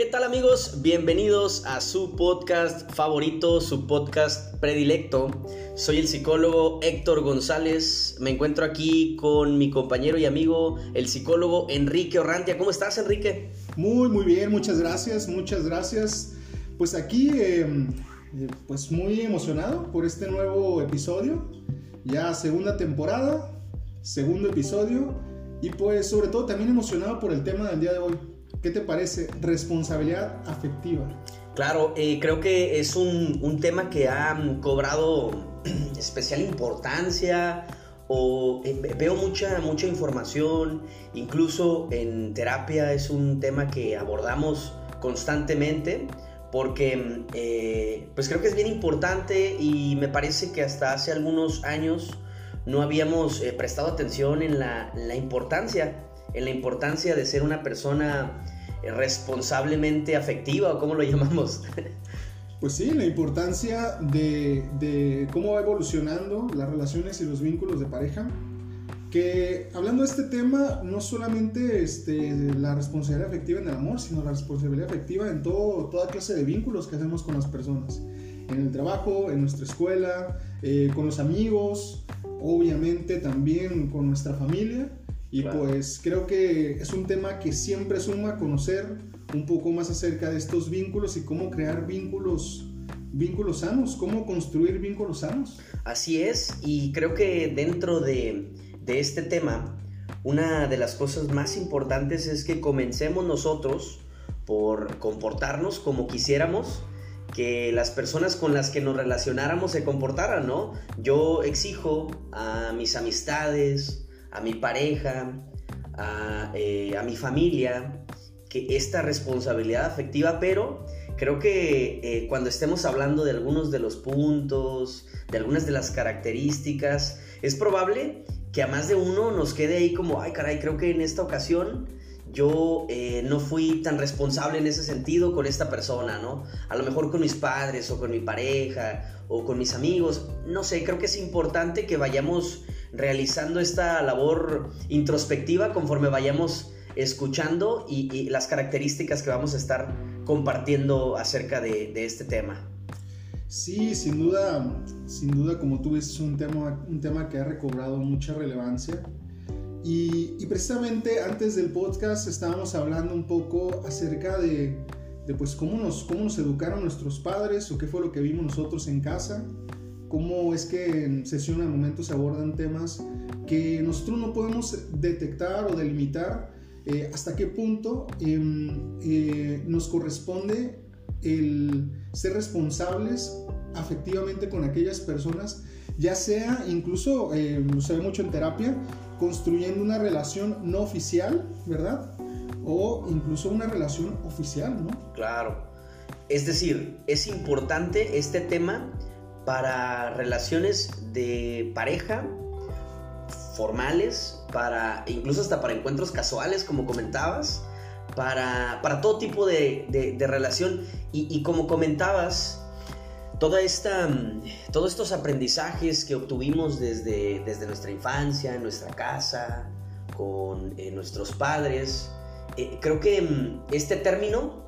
¿Qué tal amigos? Bienvenidos a su podcast favorito, su podcast predilecto. Soy el psicólogo Héctor González. Me encuentro aquí con mi compañero y amigo, el psicólogo Enrique Orrantia. ¿Cómo estás, Enrique? Muy, muy bien, muchas gracias, muchas gracias. Pues aquí, eh, eh, pues muy emocionado por este nuevo episodio. Ya segunda temporada, segundo episodio. Y pues sobre todo también emocionado por el tema del día de hoy ¿Qué te parece? Responsabilidad afectiva. Claro, eh, creo que es un, tema que ha cobrado especial importancia o eh, veo mucha, mucha información, incluso en terapia es un tema que abordamos constantemente porque eh, pues creo que es bien importante y me parece que hasta hace algunos años no habíamos prestado atención en la, la importancia en la importancia de ser una persona responsablemente afectiva o cómo lo llamamos. Pues sí, la importancia de, cómo va evolucionando las relaciones y los vínculos de pareja. Que hablando de este tema, no solamente este, la responsabilidad afectiva en el amor, sino la responsabilidad afectiva en todo, toda clase de vínculos que hacemos con las personas. En el trabajo, en nuestra escuela, eh, con los amigos, obviamente también con nuestra familia y pues creo que es un tema que siempre suma conocer un poco más acerca de estos vínculos y cómo crear vínculos vínculos sanos, cómo construir vínculos sanos. Así es, y creo que dentro de, de este tema, una de las cosas más importantes es que comencemos nosotros por comportarnos como quisiéramos que las personas con las que nos relacionáramos se comportaran, ¿no? Yo exijo a mis amistades, a mi pareja, eh, a, mi familia, que esta responsabilidad afectiva, pero creo que eh, cuando estemos hablando de algunos de los puntos, de algunas de las características, es probable que a más de uno nos quede ahí como, ay caray, creo que en esta ocasión yo eh, no fui tan responsable en ese sentido con esta persona, ¿no? A lo mejor con mis padres o con mi pareja o con mis amigos, no sé, creo que es importante que vayamos realizando esta labor introspectiva conforme vayamos escuchando y, las características que vamos a estar compartiendo acerca de, este tema. Sí, sin duda, sin duda, como tú ves, es un tema, un tema que ha recobrado mucha relevancia. Y, precisamente antes del podcast estábamos hablando un poco acerca de, de, pues cómo nos, cómo nos educaron nuestros padres o qué fue lo que vimos nosotros en casa. Cómo es que en sesión al momento se abordan temas que nosotros no podemos detectar o delimitar eh, hasta qué punto em, eh, nos corresponde el ser responsables afectivamente con aquellas personas, ya sea incluso, eh, se ve mucho en terapia, construyendo una relación no oficial, ¿verdad? O incluso una relación oficial, ¿no? Claro. Es decir, es importante este tema para relaciones de pareja formales, para incluso hasta para encuentros casuales, como comentabas, para, todo tipo de, relación. Y, como comentabas, toda esta, todos estos aprendizajes que obtuvimos desde, desde nuestra infancia, en nuestra casa, con eh, nuestros padres, eh, creo que mm, este término,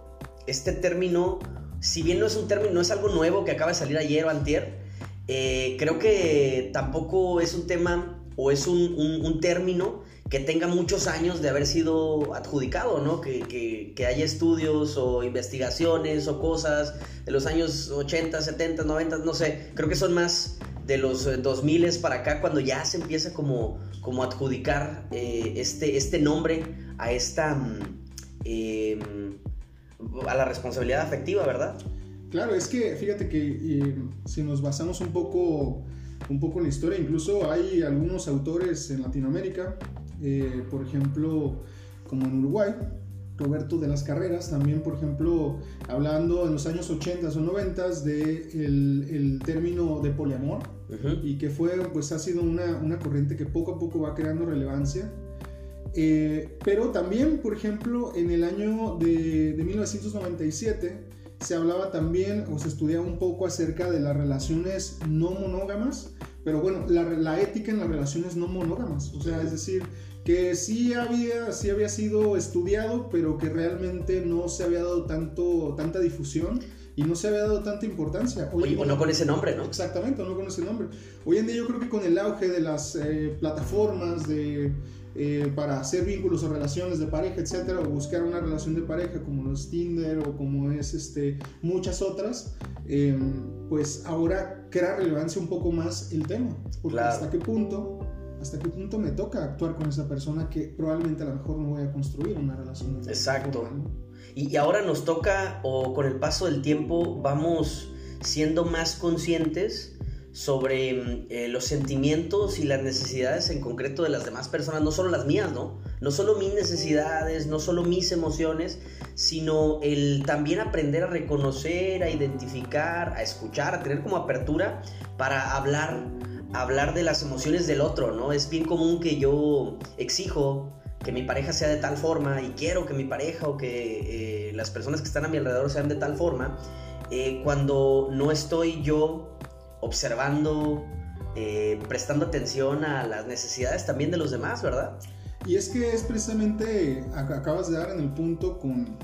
este término si bien no es un término, no es algo nuevo que acaba de salir ayer o antier, eh, creo que tampoco es un tema o es un, término que tenga muchos años de haber sido adjudicado, ¿no? Que, haya estudios o investigaciones o cosas de los años 80, 70, 90, no sé, creo que son más de los 2000 para acá cuando ya se empieza como, como adjudicar eh, este, este nombre a esta... Eh, a la responsabilidad afectiva, ¿verdad? Claro, es que fíjate que si nos basamos un poco, un poco en la historia, incluso hay algunos autores en Latinoamérica, eh, por ejemplo, como en Uruguay, Roberto de las Carreras, también, por ejemplo, hablando en los años 80 o 90 de el, término de poliamor, y que fue, pues ha sido una, una corriente que poco a poco va creando relevancia. Eh, pero también, por ejemplo, en el año de, 1997 se hablaba también o se estudiaba un poco acerca de las relaciones no monógamas pero bueno, la, la, ética en las relaciones no monógamas, o sea, es decir, que sí había, sí había sido estudiado, pero que realmente no se había dado tanto, tanta difusión y no se había dado tanta importancia. Hoy o no con ese nombre, ¿no? Exactamente, o no con ese nombre. Hoy en día yo creo que con el auge de las eh, plataformas de, eh, para hacer vínculos o relaciones de pareja, etcétera, o buscar una relación de pareja como los Tinder o como es este, muchas otras, em, pues ahora crea relevancia un poco más el tema. Porque hasta qué punto hasta qué punto me toca actuar con esa persona que probablemente a lo mejor no voy a construir una relación. Exacto. Y, ahora nos toca, o con el paso del tiempo, vamos siendo más conscientes sobre mm, eh, los sentimientos y las necesidades en concreto de las demás personas, no solo las mías, ¿no? No solo mis necesidades, no solo mis emociones, sino el también aprender a reconocer, a identificar, a escuchar, a tener como apertura para hablar, hablar de las emociones del otro, ¿no? Es bien común que yo exijo que mi pareja sea de tal forma y quiero que mi pareja o que eh, las personas que están a mi alrededor sean de tal forma, eh, cuando no estoy yo observando, eh, prestando atención a las necesidades también de los demás, ¿verdad? Y es que es precisamente, acabas de dar en el punto con,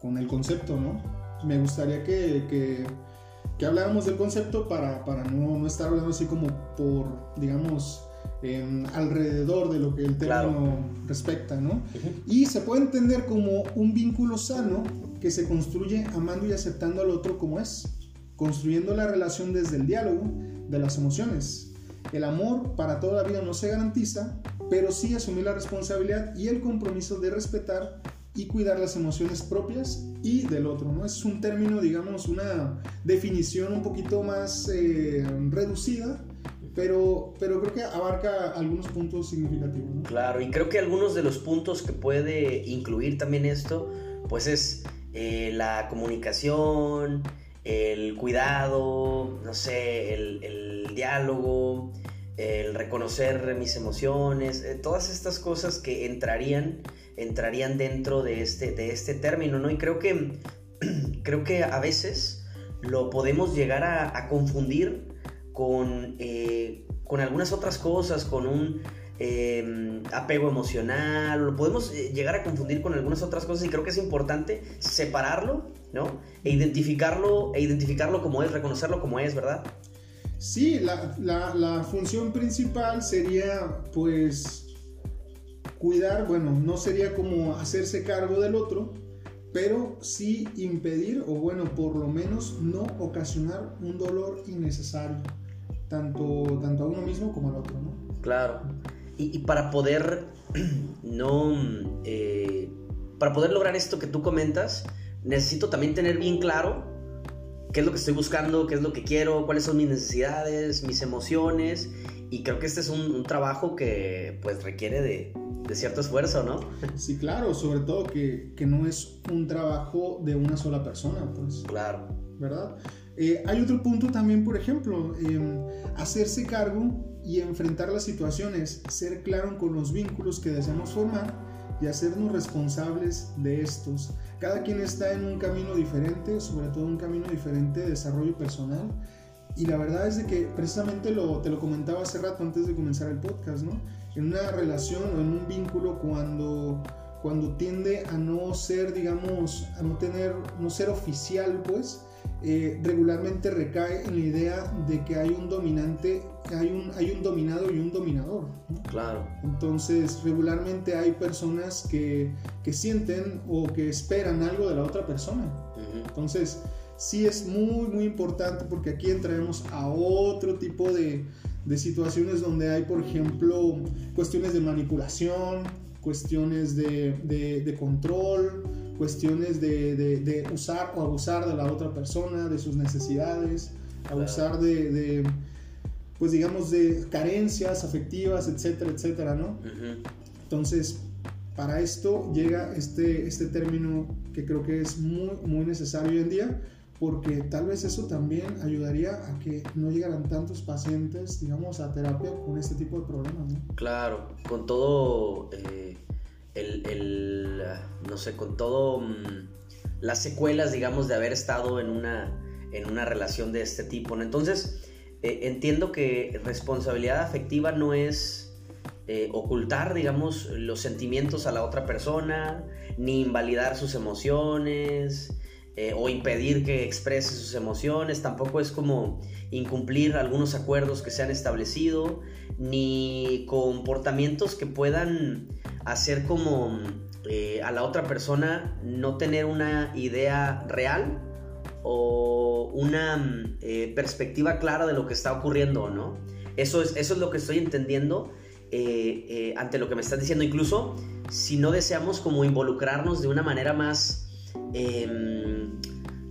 con el concepto, ¿no? Me gustaría que, que, que habláramos del concepto para, para no, no estar hablando así como por, digamos, alrededor de lo que el término respecta, ¿no? Y se puede entender como un vínculo sano que se construye amando y aceptando al otro como es, construyendo la relación desde el diálogo de las emociones. El amor para toda la vida no se garantiza, pero sí asumir la responsabilidad y el compromiso de respetar y cuidar las emociones propias y del otro, ¿no? Es un término, digamos, una definición un poquito más eh, reducida, pero, pero creo que abarca algunos puntos significativos. Claro, y creo que algunos de los puntos que puede incluir también esto, pues es eh, la comunicación, el cuidado, no sé, el, el diálogo, el reconocer mis emociones, eh, todas estas cosas que entrarían, entrarían dentro de este, de este término, ¿no? Y creo que, creo que a veces lo podemos llegar a, confundir con, eh, con algunas otras cosas, con un em, apego emocional, lo podemos eh, llegar a confundir con algunas otras cosas y creo que es importante separarlo, ¿no? E identificarlo, e identificarlo como es, reconocerlo como es, ¿verdad? Sí, la, la función principal sería pues cuidar, bueno, no sería como hacerse cargo del otro, pero sí impedir o bueno, por lo menos no ocasionar un dolor innecesario tanto, tanto a uno mismo como al otro, ¿no? Claro. Y, para poder no eh, para poder lograr esto que tú comentas, necesito también tener bien claro qué es lo que estoy buscando, qué es lo que quiero, cuáles son mis necesidades, mis emociones. Y creo que este es un, trabajo que pues requiere de, de, cierto esfuerzo, ¿no? Sí, claro, sobre todo que, que no es un trabajo de una sola persona, pues. Claro. ¿Verdad? Eh, hay otro punto también, por ejemplo, em, hacerse cargo y enfrentar las situaciones, ser claro con los vínculos que deseamos formar y hacernos responsables de estos. Cada quien está en un camino diferente, sobre todo un camino diferente de desarrollo personal. Y la verdad es de que precisamente lo, te lo comentaba hace rato antes de comenzar el podcast, ¿no? En una relación o en un vínculo cuando cuando tiende a no ser, digamos, a no tener, no ser oficial, pues, eh, regularmente recae en la idea de que hay un dominante, hay un, hay un dominado y un dominador. Claro. Entonces, regularmente hay personas que, que, sienten o que esperan algo de la otra persona. Entonces, sí es muy, muy importante porque aquí entraremos a otro tipo de, de situaciones donde hay, por ejemplo, cuestiones de manipulación, cuestiones de, de, de control, cuestiones de, usar o abusar de la otra persona, de sus necesidades, abusar de, pues digamos, de carencias afectivas, etcétera, etcétera, ¿no? Entonces, para esto llega este, este término que creo que es muy, muy necesario hoy en día, porque tal vez eso también ayudaría a que no llegaran tantos pacientes, digamos, a terapia con este tipo de problemas, ¿no? Claro, con todo... Eh el, no sé, con todo mm, las secuelas, digamos, de haber estado en una, en una relación de este tipo, ¿no? Entonces, eh, entiendo que responsabilidad afectiva no es eh, ocultar, digamos, los sentimientos a la otra persona, ni invalidar sus emociones, eh, o impedir que exprese sus emociones, tampoco es como incumplir algunos acuerdos que se han establecido, ni comportamientos que puedan hacer como eh, a la otra persona no tener una idea real o una eh, perspectiva clara de lo que está ocurriendo, ¿no? Eso es, eso es lo que estoy entendiendo ante lo que me estás diciendo. Incluso si no deseamos como involucrarnos de una manera más Em,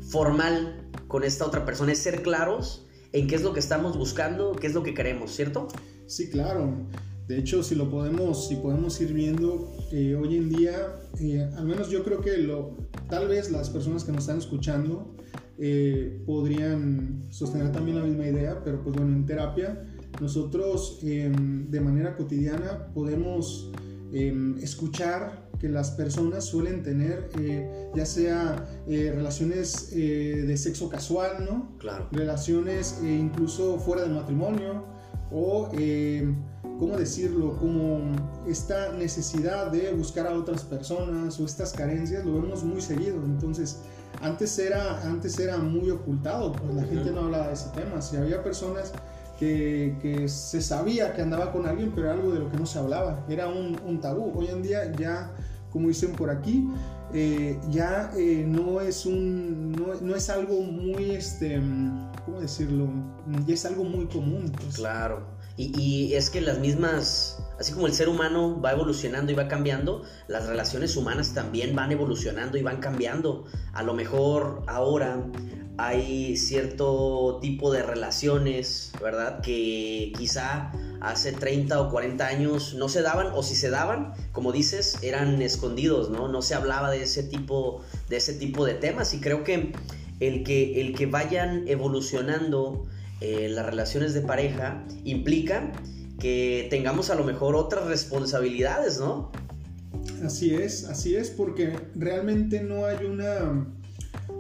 formal con esta otra persona, es ser claros en qué es lo que estamos buscando, qué es lo que queremos, ¿cierto? Sí, claro. De hecho, si lo podemos, si podemos ir viendo eh, hoy en día, eh, al menos yo creo que lo, tal vez las personas que nos están escuchando eh, podrían sostener también la misma idea, pero pues bueno, en terapia nosotros em, de manera cotidiana podemos em, escuchar que las personas suelen tener, eh, ya sea eh, relaciones eh, de sexo casual, ¿no? Claro. Relaciones incluso fuera del matrimonio, o, ¿cómo decirlo? Como esta necesidad de buscar a otras personas o estas carencias, lo vemos muy seguido. Entonces, antes era, antes era muy ocultado, pues la gente no hablaba de ese tema. Si había personas que, que, se sabía que andaba con alguien, pero algo de lo que no se hablaba, era un, un tabú. Hoy en día ya, como dicen por aquí, eh, ya eh, no, es un, no, no, es algo muy, este, ¿cómo decirlo? Ya es algo muy común. Pues. Claro. Y, y, es que las mismas, así como el ser humano va evolucionando y va cambiando, las relaciones humanas también van evolucionando y van cambiando. A lo mejor ahora hay cierto tipo de relaciones, ¿verdad? Que quizá hace 30 o 40 años no se daban, o si se daban, como dices, eran escondidos, ¿no? No se hablaba de ese tipo de, ese tipo de temas y creo que el que, el que vayan evolucionando eh, las relaciones de pareja implica que tengamos a lo mejor otras responsabilidades, ¿no? Así es, así es, porque realmente no hay una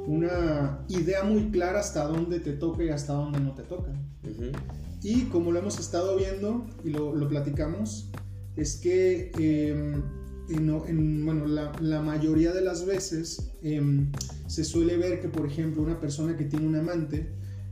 una idea muy clara hasta dónde te toca y hasta dónde no te toca. Y como lo hemos estado viendo y lo, platicamos, es que em, en, bueno, la, mayoría de las veces em, se suele ver que, por ejemplo, una persona que tiene un amante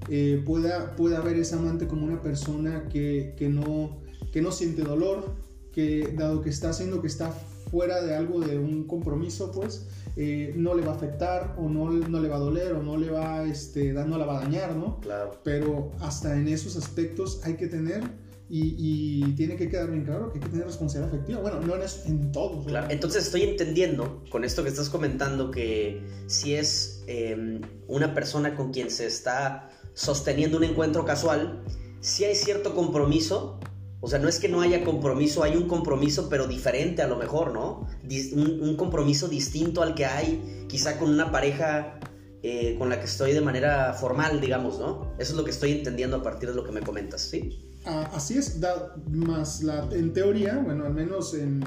eh, pueda, pueda ver esa amante como una persona que, que, no, que no siente dolor, que dado que está haciendo que está fuera de algo de un compromiso, pues eh, no le va a afectar o no, no, le va a doler o no le va, este, no la va a dañar, ¿no? Claro. Pero hasta en esos aspectos hay que tener y, tiene que quedar bien claro que hay que tener responsabilidad afectiva. Bueno, no en, en todo. Claro. Entonces estoy entendiendo con esto que estás comentando que si es em, una persona con quien se está sosteniendo un encuentro casual, si hay cierto compromiso o sea, no es que no haya compromiso, hay un compromiso, pero diferente a lo mejor, ¿no? Un, compromiso distinto al que hay quizá con una pareja eh, con la que estoy de manera formal, digamos, ¿no? Eso es lo que estoy entendiendo a partir de lo que me comentas, ¿sí? Ah, así es, más la, en teoría, bueno, al menos en,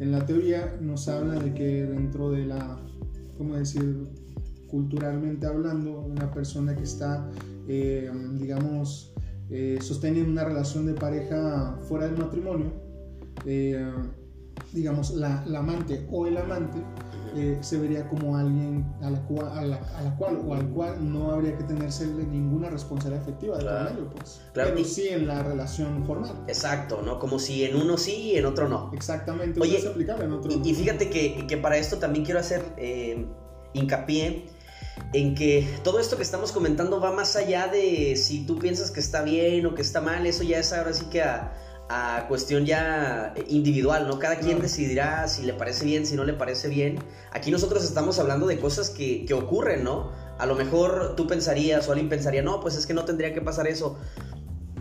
en, la teoría nos habla de que dentro de la, ¿cómo decir? Culturalmente hablando, una persona que está, eh, digamos, eh, sostienen una relación de pareja fuera del matrimonio, eh, digamos, la, amante o el amante eh, se vería como alguien a la, cual, a, la, cual o al cual no habría que tenerse ninguna responsabilidad efectiva de claro. pues. Claro. Pero sí en la relación formal. Exacto, ¿no? Como si en uno sí y en otro no. Exactamente. Oye, y, fíjate que, que, para esto también quiero hacer hincapié en que todo esto que estamos comentando va más allá de si tú piensas que está bien o que está mal, eso ya es ahora sí que a, cuestión ya individual, ¿no? Cada quien decidirá si le parece bien, si no le parece bien. Aquí nosotros estamos hablando de cosas que, que ocurren, ¿no? A lo mejor tú pensarías o alguien pensaría, no, pues es que no tendría que pasar eso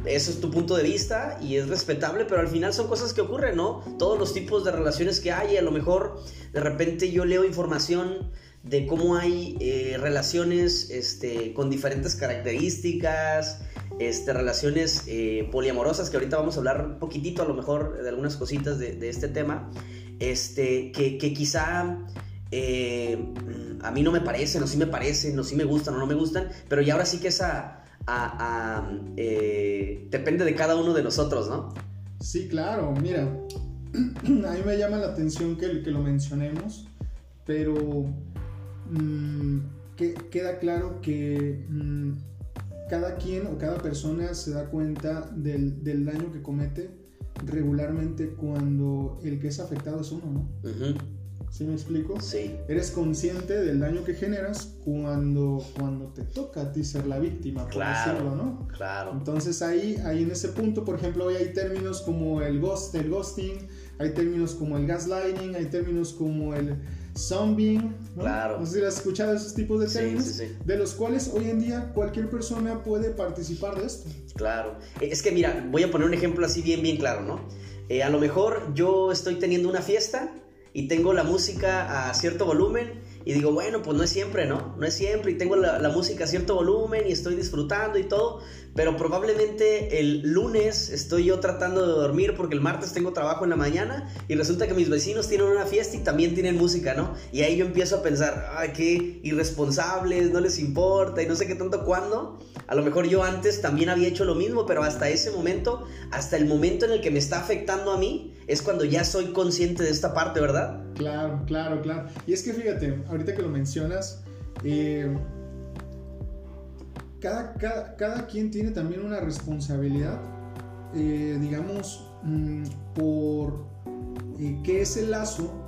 eso es tu punto de vista y es respetable, pero al final son cosas que ocurren, ¿no? Todos los tipos de relaciones que hay, a lo mejor de repente yo leo información de cómo hay eh, relaciones este, con diferentes características, este, relaciones eh, poliamorosas, que ahorita vamos a hablar un poquitito a lo mejor de algunas cositas de, este tema, este, que, quizá eh, a mí no me parecen, o sí me parecen, o sí me gustan, o no me gustan, pero ya ahora sí que es a, a, eh, depende de cada uno de nosotros, ¿no? Sí, claro, mira, a mí me llama la atención que, que lo mencionemos, pero mm, que, queda claro que mm, cada quien o cada persona se da cuenta del, del, daño que comete regularmente cuando el que es afectado es uno, ¿no? ¿Sí me explico? Sí. Eres consciente del daño que generas cuando, cuando te toca a ti ser la víctima, por decirlo, ¿no? Claro. Entonces ahí, ahí en ese punto, por ejemplo, hoy hay términos como el ghost, el ghosting, hay términos como el gaslighting, hay términos como el zombing, ¿no? Claro. No sé si has escuchado esos tipos de términos, sí, sí, sí. de los cuales hoy en día cualquier persona puede participar de esto. Claro. Es que mira, voy a poner un ejemplo así bien, bien claro, ¿no? Eh, a lo mejor yo estoy teniendo una fiesta y tengo la música a cierto volumen y digo, bueno, pues no es siempre, ¿no? No es siempre y tengo la, la, música a cierto volumen y estoy disfrutando y todo, pero probablemente el lunes estoy yo tratando de dormir porque el martes tengo trabajo en la mañana y resulta que mis vecinos tienen una fiesta y también tienen música, ¿no? Y ahí yo empiezo a pensar, ay, qué irresponsables, no les importa y no sé qué tanto cuándo. A lo mejor yo antes también había hecho lo mismo, pero hasta ese momento, hasta el momento en el que me está afectando a mí, es cuando ya soy consciente de esta parte, ¿verdad? Claro, claro, claro. Y es que fíjate, ahorita que lo mencionas, eh, cada, cada, quien tiene también una responsabilidad, eh, digamos, mm, por eh, que ese lazo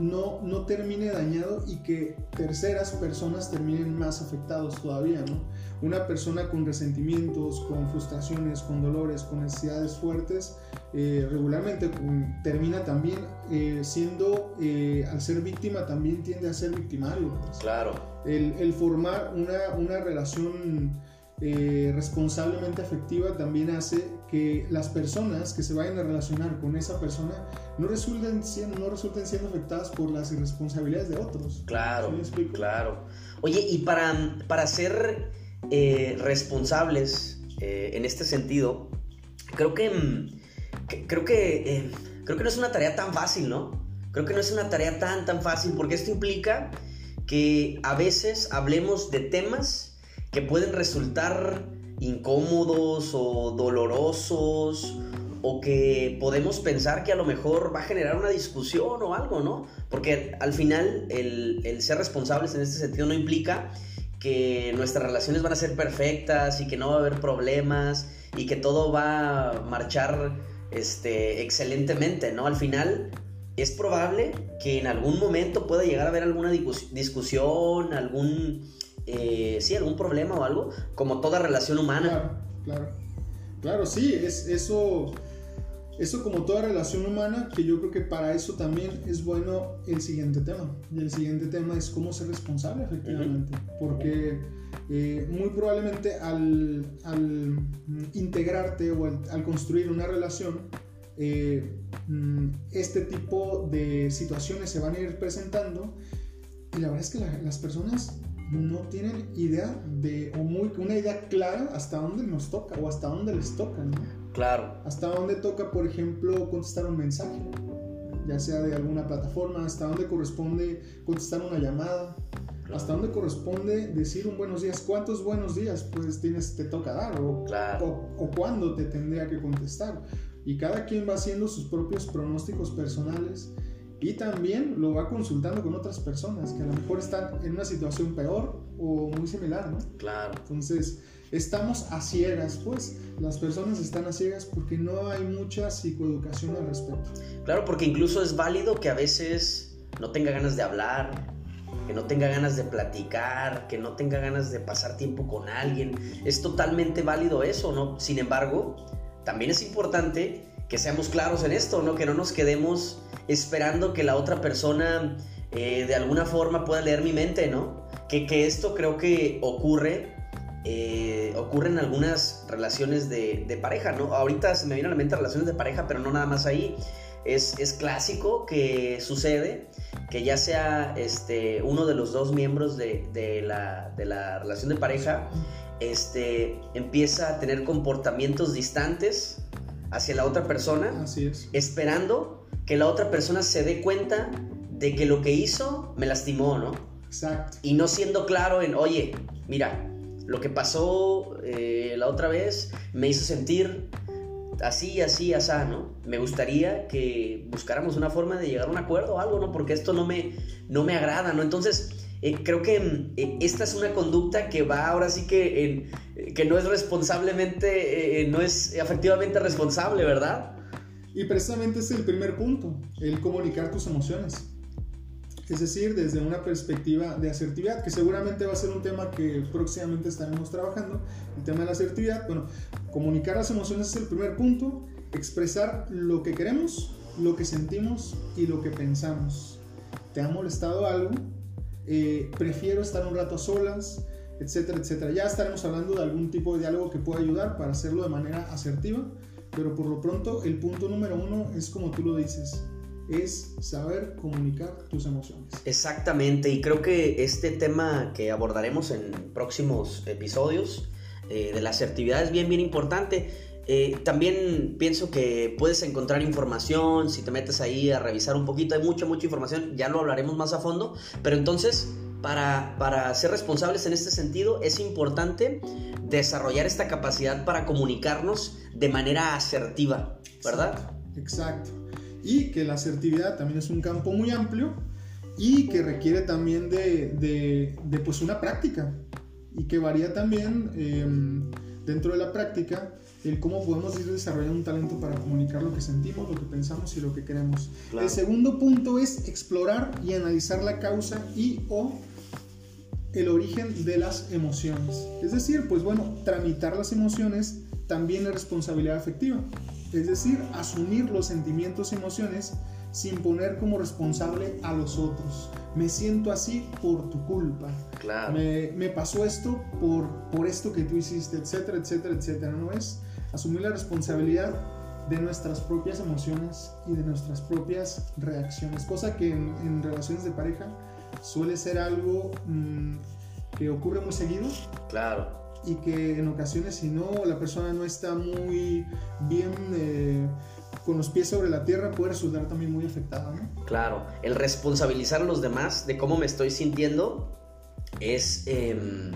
no, no termine dañado y que terceras personas terminen más afectados todavía, ¿no? Una persona con resentimientos, con frustraciones, con dolores, con necesidades fuertes, eh, regularmente termina también eh, siendo, eh, al ser víctima, también tiende a ser victimario. Pues. Claro. El, el, formar una, una relación responsablemente afectiva también hace que las personas que se vayan a relacionar con esa persona no resulten siendo, no resulten siendo afectadas por las irresponsabilidades de otros. Claro, claro. Oye, y para, para ser responsables en este sentido, creo que mm, creo que, eh, creo que no es una tarea tan fácil, ¿no? Creo que no es una tarea tan, tan fácil, porque esto implica que a veces hablemos de temas que pueden resultar incómodos o dolorosos o que podemos pensar que a lo mejor va a generar una discusión o algo, ¿no? Porque al final el, el ser responsables en este sentido no implica que nuestras relaciones van a ser perfectas y que no va a haber problemas y que todo va a marchar este, excelentemente, ¿no? Al final es probable que en algún momento pueda llegar a haber alguna discusión, algún, eh, sí, algún problema o algo, como toda relación humana. Claro, claro. Claro, sí, es eso, eso como toda relación humana, que yo creo que para eso también es bueno el siguiente tema. Y el siguiente tema es cómo ser responsable, efectivamente. Porque eh, muy probablemente al, integrarte o al, construir una relación, eh, mm, este tipo de situaciones se van a ir presentando y la verdad es que las personas no tienen idea de, o muy, una idea clara hasta dónde nos toca o hasta dónde les toca, Claro. Hasta dónde toca, por ejemplo, contestar un mensaje, ya sea de alguna plataforma, hasta dónde corresponde contestar una llamada, hasta dónde corresponde decir un buenos días, cuántos buenos días pues tienes, te toca dar o, o, cuándo te tendría que contestar. Y cada quien va haciendo sus propios pronósticos personales y también lo va consultando con otras personas que a lo mejor están en una situación peor o muy similar, ¿no? Claro. Entonces, estamos a ciegas, pues las personas están a ciegas porque no hay mucha psicoeducación al respecto. Claro, porque incluso es válido que a veces no tenga ganas de hablar, que no tenga ganas de platicar, que no tenga ganas de pasar tiempo con alguien. Es totalmente válido eso, ¿no? Sin embargo, también es importante que seamos claros en esto, ¿no? Que no nos quedemos esperando que la otra persona eh, de alguna forma pueda leer mi mente, ¿no? Que, que esto creo que ocurre, eh, ocurre en algunas relaciones de, de, pareja, ¿no? Ahorita se me viene a la mente relaciones de pareja, pero no nada más ahí. Es, es clásico que sucede que ya sea este, uno de los dos miembros de, de, la, de la, relación de pareja este, empieza a tener comportamientos distantes hacia la otra persona, Así es. esperando que la otra persona se dé cuenta de que lo que hizo me lastimó, ¿no? Exacto. Y no siendo claro en, oye, mira, lo que pasó eh, la otra vez me hizo sentir así, así, así, ¿no? Me gustaría que buscáramos una forma de llegar a un acuerdo o algo, ¿no? Porque esto no me, no me agrada, ¿no? Entonces, eh, creo que eh, esta es una conducta que va ahora sí que, que no es responsablemente, no es efectivamente responsable, ¿verdad? Y precisamente es el primer punto, el comunicar tus emociones es decir, desde una perspectiva de asertividad, que seguramente va a ser un tema que próximamente estaremos trabajando, el tema de la asertividad. Bueno, comunicar las emociones es el primer punto, expresar lo que queremos, lo que sentimos y lo que pensamos. ¿Te ha molestado algo? Eh, prefiero estar un rato a solas, etcétera, etcétera. Ya estaremos hablando de algún tipo de diálogo que pueda ayudar para hacerlo de manera asertiva, pero por lo pronto el punto número uno es como tú lo dices, es saber comunicar tus emociones. Exactamente, y creo que este tema que abordaremos en próximos episodios eh, de la asertividad es bien, bien importante. Eh, también pienso que puedes encontrar información, si te metes ahí a revisar un poquito, hay mucha, mucha información, ya lo hablaremos más a fondo, pero entonces para, para ser responsables en este sentido es importante desarrollar esta capacidad para comunicarnos de manera asertiva, ¿verdad? Exacto y que la asertividad también es un campo muy amplio y que requiere también de, de, pues una práctica y que varía también em, dentro de la práctica el cómo podemos ir desarrollando un talento para comunicar lo que sentimos, lo que pensamos y lo que queremos. El segundo punto es explorar y analizar la causa y o el origen de las emociones. Es decir, pues bueno, tramitar las emociones también es responsabilidad afectiva es decir, asumir los sentimientos y emociones sin poner como responsable a los otros. Me siento así por tu culpa. Claro. Me, pasó esto por, por esto que tú hiciste, etcétera, etcétera, etcétera. No es asumir la responsabilidad de nuestras propias emociones y de nuestras propias reacciones, cosa que en, relaciones de pareja suele ser algo mm, que ocurre muy seguido. Claro y que en ocasiones si no la persona no está muy bien eh, con los pies sobre la tierra puede resultar también muy afectada. ¿no? Claro, el responsabilizar a los demás de cómo me estoy sintiendo es... Em,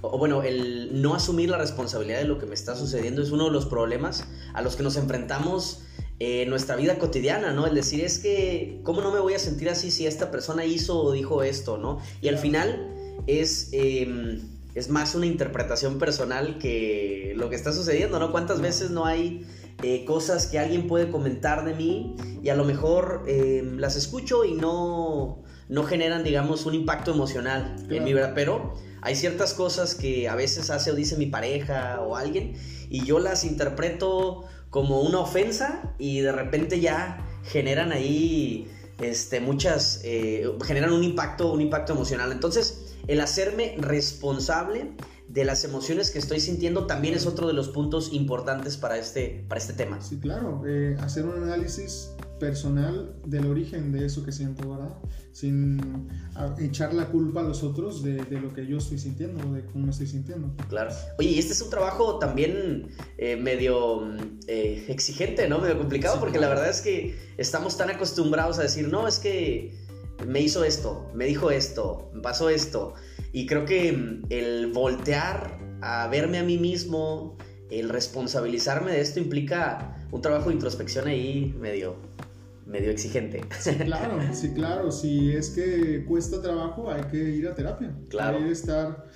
o bueno, el no asumir la responsabilidad de lo que me está sucediendo es uno de los problemas a los que nos enfrentamos en nuestra vida cotidiana, ¿no? El decir es que, ¿cómo no me voy a sentir así si esta persona hizo o dijo esto, ¿no? Y al final es... Em, es más una interpretación personal que lo que está sucediendo, ¿no? ¿Cuántas veces no hay eh, cosas que alguien puede comentar de mí y a lo mejor em, las escucho y no, no generan, digamos, un impacto emocional en mi vida? Pero hay ciertas cosas que a veces hace o dice mi pareja o alguien y yo las interpreto como una ofensa y de repente ya generan ahí este, muchas, eh, generan un impacto, un impacto emocional. Entonces, el hacerme responsable de las emociones que estoy sintiendo también es otro de los puntos importantes para este, para este tema. Sí, claro, eh, hacer un análisis personal del origen de eso que siento, ¿verdad? Sin echar la culpa a los otros de, lo que yo estoy sintiendo o de cómo me estoy sintiendo. Claro. Oye, y este es un trabajo también eh, medio eh, exigente, ¿no? Medio complicado, porque la verdad es que estamos tan acostumbrados a decir, no, es que me hizo esto, me dijo esto, me pasó esto. Y creo que mm, el voltear a verme a mí mismo, el responsabilizarme de esto implica un trabajo de introspección ahí medio, medio exigente. Sí, claro, sí, claro. Si es que cuesta trabajo, hay que ir a terapia. Claro. Hay que estar.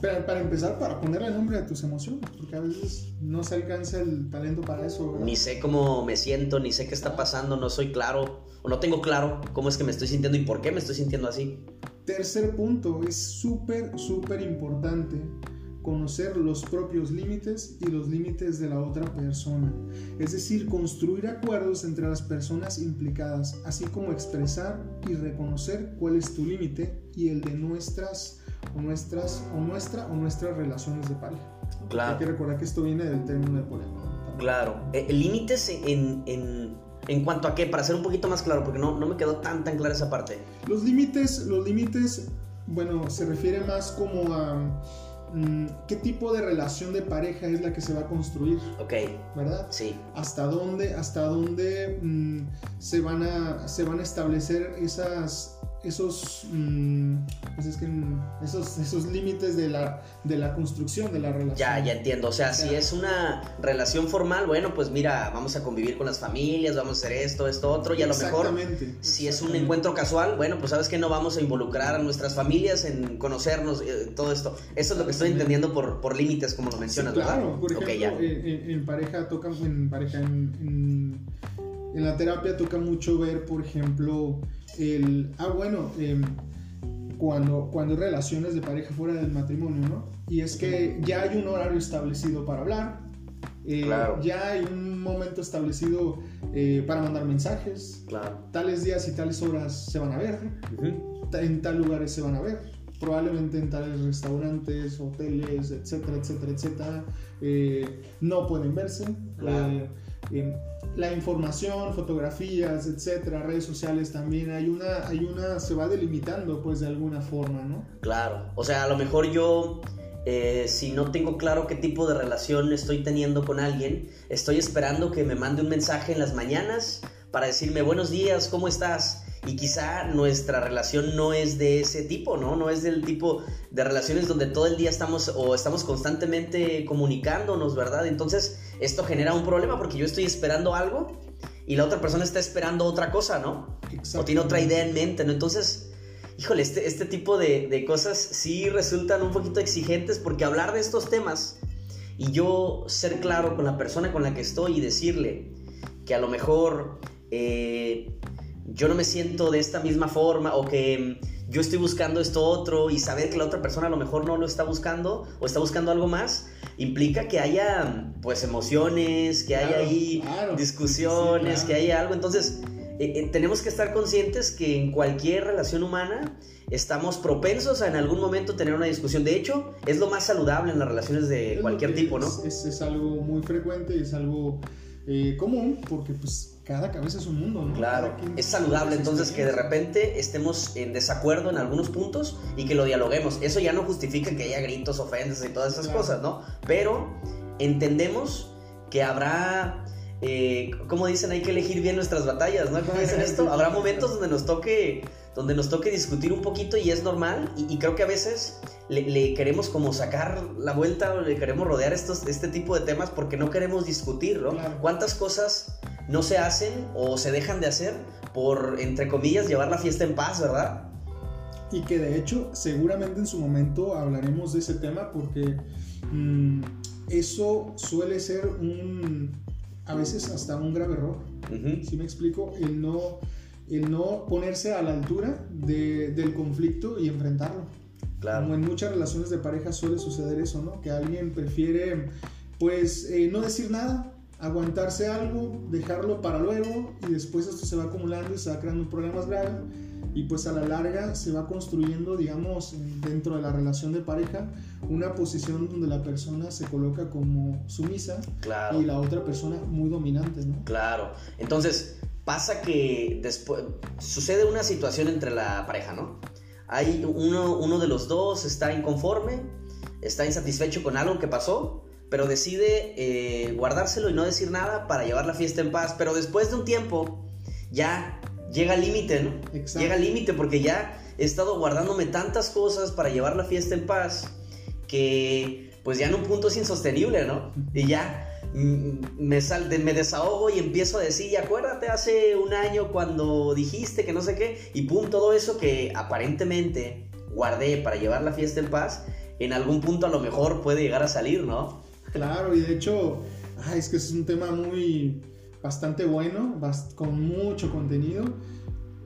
Para, para, empezar, para ponerle nombre a tus emociones, porque a veces no se alcanza el talento para eso. Ni sé cómo me siento, ni sé qué está pasando, no soy claro, o no tengo claro cómo es que me estoy sintiendo y por qué me estoy sintiendo así. Tercer punto, es súper, súper importante conocer los propios límites y los límites de la otra persona. Es decir, construir acuerdos entre las personas implicadas, así como expresar y reconocer cuál es tu límite y el de nuestras o nuestras o nuestra o nuestras relaciones de pareja. Claro. Hay que recordar que esto viene del término de poliamor. Claro. Eh, límites en, en, en, cuanto a qué, para ser un poquito más claro, porque no, no me quedó tan tan clara esa parte. Los límites, los límites, bueno, se refiere más como a Mm, qué tipo de relación de pareja es la que se va a construir. Ok. ¿Verdad? Sí. Hasta dónde, hasta dónde mm, se, van a, se van a establecer esas, esos, mm, pues es que, esos, esos límites de la, de la construcción de la relación. Ya, ya entiendo. O sea, si es una relación formal, bueno, pues mira, vamos a convivir con las familias, vamos a hacer esto, esto, otro, y a lo mejor, si es un encuentro casual, bueno, pues sabes que no vamos a involucrar a nuestras familias en conocernos, eh, todo esto. Eso es lo que estoy entendiendo por, por límites, como lo mencionas, claro, por ejemplo, En, pareja toca, en pareja, en, en la terapia toca mucho ver, por ejemplo, el, ah, bueno, em, cuando, cuando hay relaciones de pareja fuera del matrimonio, ¿no? Y es que ya hay un horario establecido para hablar, eh, ya hay un momento establecido eh, para mandar mensajes, claro. tales días y tales horas se van a ver, en tal lugares se van a ver, probablemente en tales restaurantes, hoteles, etcétera, etcétera, etcétera, eh, no pueden verse. Claro la información, fotografías, etcétera, redes sociales también, hay una, hay una, se va delimitando pues de alguna forma, ¿no? Claro, o sea, a lo mejor yo, eh, si no tengo claro qué tipo de relación estoy teniendo con alguien, estoy esperando que me mande un mensaje en las mañanas para decirme buenos días, ¿cómo estás? Y quizá nuestra relación no es de ese tipo, ¿no? No es del tipo de relaciones donde todo el día estamos o estamos constantemente comunicándonos, ¿verdad? Entonces esto genera un problema porque yo estoy esperando algo y la otra persona está esperando otra cosa, ¿no? O tiene otra idea en mente, ¿no? Entonces, híjole, este, este tipo de, de cosas sí resultan un poquito exigentes porque hablar de estos temas y yo ser claro con la persona con la que estoy y decirle que a lo mejor... Eh, yo no me siento de esta misma forma o que mm, yo estoy buscando esto otro y saber que la otra persona a lo mejor no lo está buscando o está buscando algo más, implica que haya mm, pues emociones, que haya ahí discusiones, que haya algo. Entonces, eh, eh, tenemos que estar conscientes que en cualquier relación humana estamos propensos a en algún momento tener una discusión. De hecho, es lo más saludable en las relaciones de cualquier tipo, ¿no? Es, es, algo muy frecuente, es algo eh, común, porque pues cada cabeza es un mundo, ¿no? Claro, es saludable entonces que de repente estemos en desacuerdo en algunos puntos y que lo dialoguemos. Eso ya no justifica que haya gritos, ofensas y todas esas cosas, ¿no? Pero entendemos que habrá, eh, como dicen, hay que elegir bien nuestras batallas, ¿no? ¿Cómo dicen esto? Habrá momentos donde nos toque, donde nos toque discutir un poquito y es normal y, creo que a veces le, queremos como sacar la vuelta o le queremos rodear estos, este tipo de temas porque no queremos discutir, ¿no? ¿Cuántas cosas no se hacen o se dejan de hacer por, entre comillas, llevar la fiesta en paz, ¿verdad? Y que de hecho seguramente en su momento hablaremos de ese tema porque mm, eso suele ser un, a veces hasta un grave error. Si me explico? El no, el no ponerse a la altura del conflicto y enfrentarlo. Claro. Como en muchas relaciones de pareja suele suceder eso, ¿no? Que alguien prefiere, pues, eh, no decir nada, aguantarse algo, dejarlo para luego y después esto se va acumulando y se va creando un problema más grave y pues a la larga se va construyendo, digamos, dentro de la relación de pareja, una posición donde la persona se coloca como sumisa claro. y la otra persona muy dominante, ¿no? Claro. Entonces, pasa que después sucede una situación entre la pareja, ¿no? Hay uno, uno de los dos está inconforme, está insatisfecho con algo que pasó pero decide eh, guardárselo y no decir nada para llevar la fiesta en paz. Pero después de un tiempo, ya llega al límite, ¿no? Llega al límite porque ya he estado guardándome tantas cosas para llevar la fiesta en paz que pues ya en un punto es insostenible, ¿no? Y ya me, sal, me desahogo y empiezo a decir, y acuérdate hace un año cuando dijiste que no sé qué, y pum, todo eso que aparentemente guardé para llevar la fiesta en paz, en algún punto a lo mejor puede llegar a salir, ¿no? Claro, y de hecho, es que es un tema muy bastante bueno, con mucho contenido.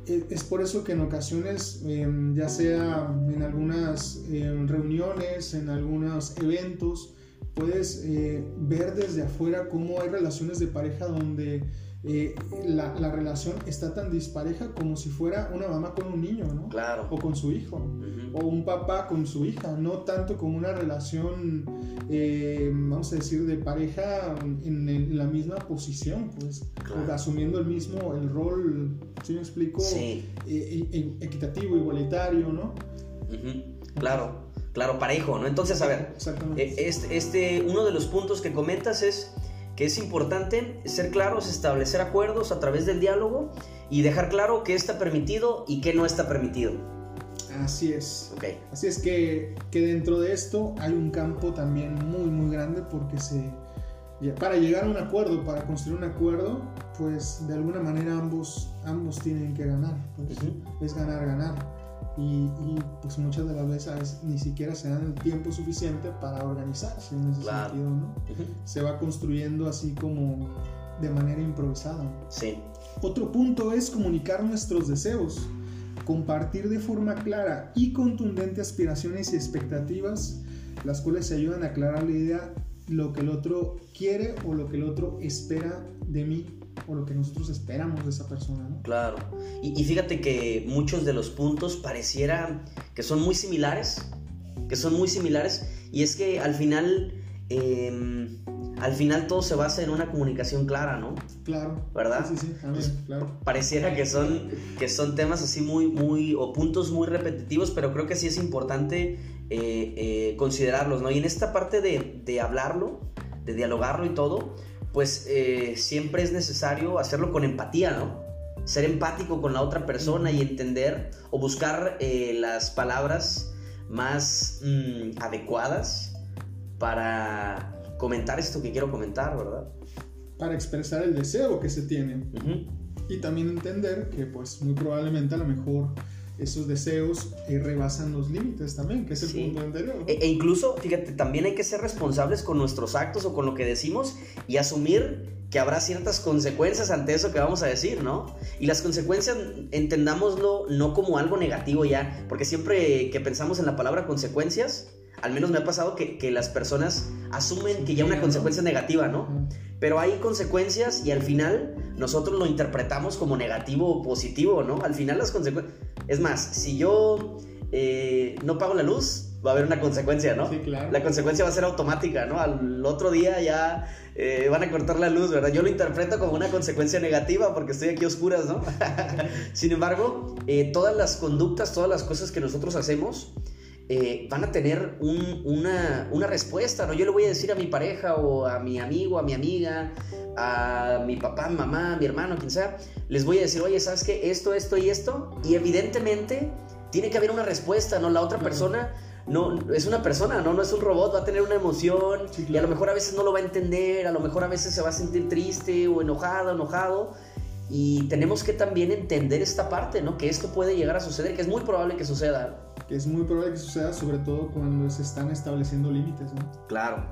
E, es por eso que en ocasiones, em, ya sea en algunas em, reuniones, en algunos eventos, puedes eh, ver desde afuera cómo hay relaciones de pareja donde eh, la, la, relación está tan dispareja como si fuera una mamá con un niño, ¿no? Claro. O con su hijo, o un papá con su hija, no tanto como una relación, eh, vamos a decir, de pareja en, la misma posición, pues, asumiendo el mismo, el rol, si me explico? Sí. Eh, equitativo, igualitario, ¿no? Claro, claro, parejo, ¿no? Entonces, a ver, este, este, uno de los puntos que comentas es que es importante ser claros, establecer acuerdos a través del diálogo y dejar claro qué está permitido y qué no está permitido. Así es. Ok. Así es que, que dentro de esto hay un campo también muy, muy grande porque se, para llegar a un acuerdo, para construir un acuerdo, pues de alguna manera ambos, ambos tienen que ganar. Pues, Ujú. Es ganar, ganar. Y, y, pues muchas de las veces ni siquiera se dan el tiempo suficiente para organizarse en ese Claro. sentido, ¿no? Se va construyendo así como de manera improvisada. Sí, Otro punto es comunicar nuestros deseos, compartir de forma clara y contundente aspiraciones y expectativas, las cuales se ayudan a aclarar la idea lo que el otro quiere o lo que el otro espera de mí o lo que nosotros esperamos de esa persona, ¿no? claro. Y, y fíjate que muchos de los puntos pareciera que son muy similares, que son muy similares, y es que al final, eh, al final todo se basa en una comunicación clara, ¿no? Claro. ¿Verdad? Sí, sí, sí, también, claro. pareciera que son, que son temas así muy, muy, o puntos muy repetitivos, pero creo que sí es importante eh, eh, considerarlos, ¿no? Y en esta parte de, de hablarlo, de dialogarlo y todo, pues eh, siempre es necesario hacerlo con empatía, ¿no? Ser empático con la otra persona y entender o buscar eh, las palabras más mm, adecuadas para comentar esto que quiero comentar, ¿verdad? Para expresar el deseo que se tiene. Y también entender que pues muy probablemente a lo mejor esos deseos eh, rebasan los límites también, que es el Sí. punto anterior. ¿no? E, e incluso, fíjate, también hay que ser responsables con nuestros actos o con lo que decimos y asumir que habrá ciertas consecuencias ante eso que vamos a decir, ¿no? Y las consecuencias, entendámoslo no como algo negativo ya, porque siempre que pensamos en la palabra consecuencias, al menos me ha pasado que, que las personas asumen que ya una ¿no? consecuencia es negativa, ¿no? Pero hay consecuencias y al final nosotros lo interpretamos como negativo o positivo, ¿no? Al final las consecuencias... Es más, si yo eh, no pago la luz, va a haber una consecuencia, ¿no? Sí, claro. La consecuencia va a ser automática, ¿no? Al otro día ya eh, van a cortar la luz, ¿verdad? Yo lo interpreto como una consecuencia negativa porque estoy aquí a oscuras, ¿no? Sin embargo, eh, todas las conductas, todas las cosas que nosotros hacemos eh, van a tener un- una, una respuesta, ¿no? Yo le voy a decir a mi pareja o a mi amigo, a mi amiga, a mi papá, mamá, mi hermano, quien sea, les voy a decir, oye, ¿sabes qué? Esto, esto y esto. Y evidentemente tiene que haber una respuesta, ¿no? La otra persona no es una persona, ¿no? No es un robot, va a tener una emoción Sí, y a lo mejor a veces no lo va a entender, a lo mejor a veces se va a sentir triste o enojado, enojado. Y tenemos que también entender esta parte, ¿no? Que esto puede llegar a suceder, que es muy probable que suceda. Que es muy probable que suceda, sobre todo cuando se están estableciendo límites, ¿no? Claro.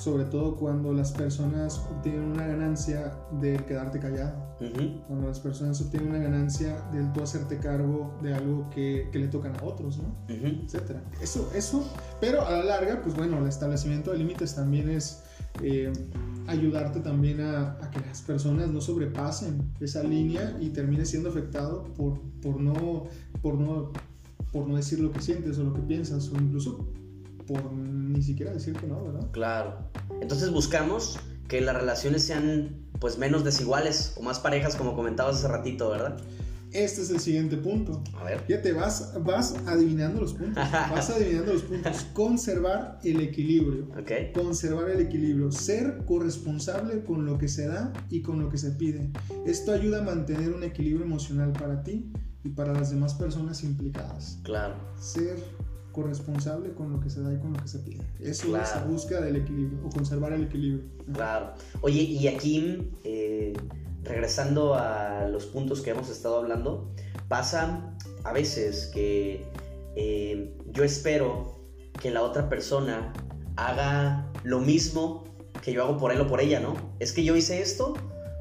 Sobre todo cuando las personas obtienen una ganancia del quedarte callado. Ujú. Cuando las personas obtienen una ganancia del tú hacerte cargo de algo que, que le tocan a otros, ¿no? Etcétera. Eso, eso, pero a la larga, pues bueno, el establecimiento de límites también es eh, ayudarte también a, a que las personas no sobrepasen esa línea y termines siendo afectado por, por, no, por, no, por no decir lo que sientes o lo que piensas o incluso por ni siquiera decir que no, ¿verdad? Claro. Entonces buscamos que las relaciones sean pues menos desiguales o más parejas como comentabas hace ratito, ¿verdad? Este es el siguiente punto. A ver. Fíjate, vas, vas adivinando los puntos. Vas adivinando los puntos. Conservar el equilibrio. Ok. Conservar el equilibrio, ser corresponsable con lo que se da y con lo que se pide. Esto ayuda a mantener un equilibrio emocional para ti y para las demás personas implicadas. Claro. Ser corresponsable con lo que se da y con lo que se pide. Eso es la búsqueda del equilibrio o conservar el equilibrio. Claro. Oye, y aquí, eh, regresando a los puntos que hemos estado hablando, pasa a veces que eh, yo espero que la otra persona haga lo mismo que yo hago por él o por ella, ¿no? Es que yo hice esto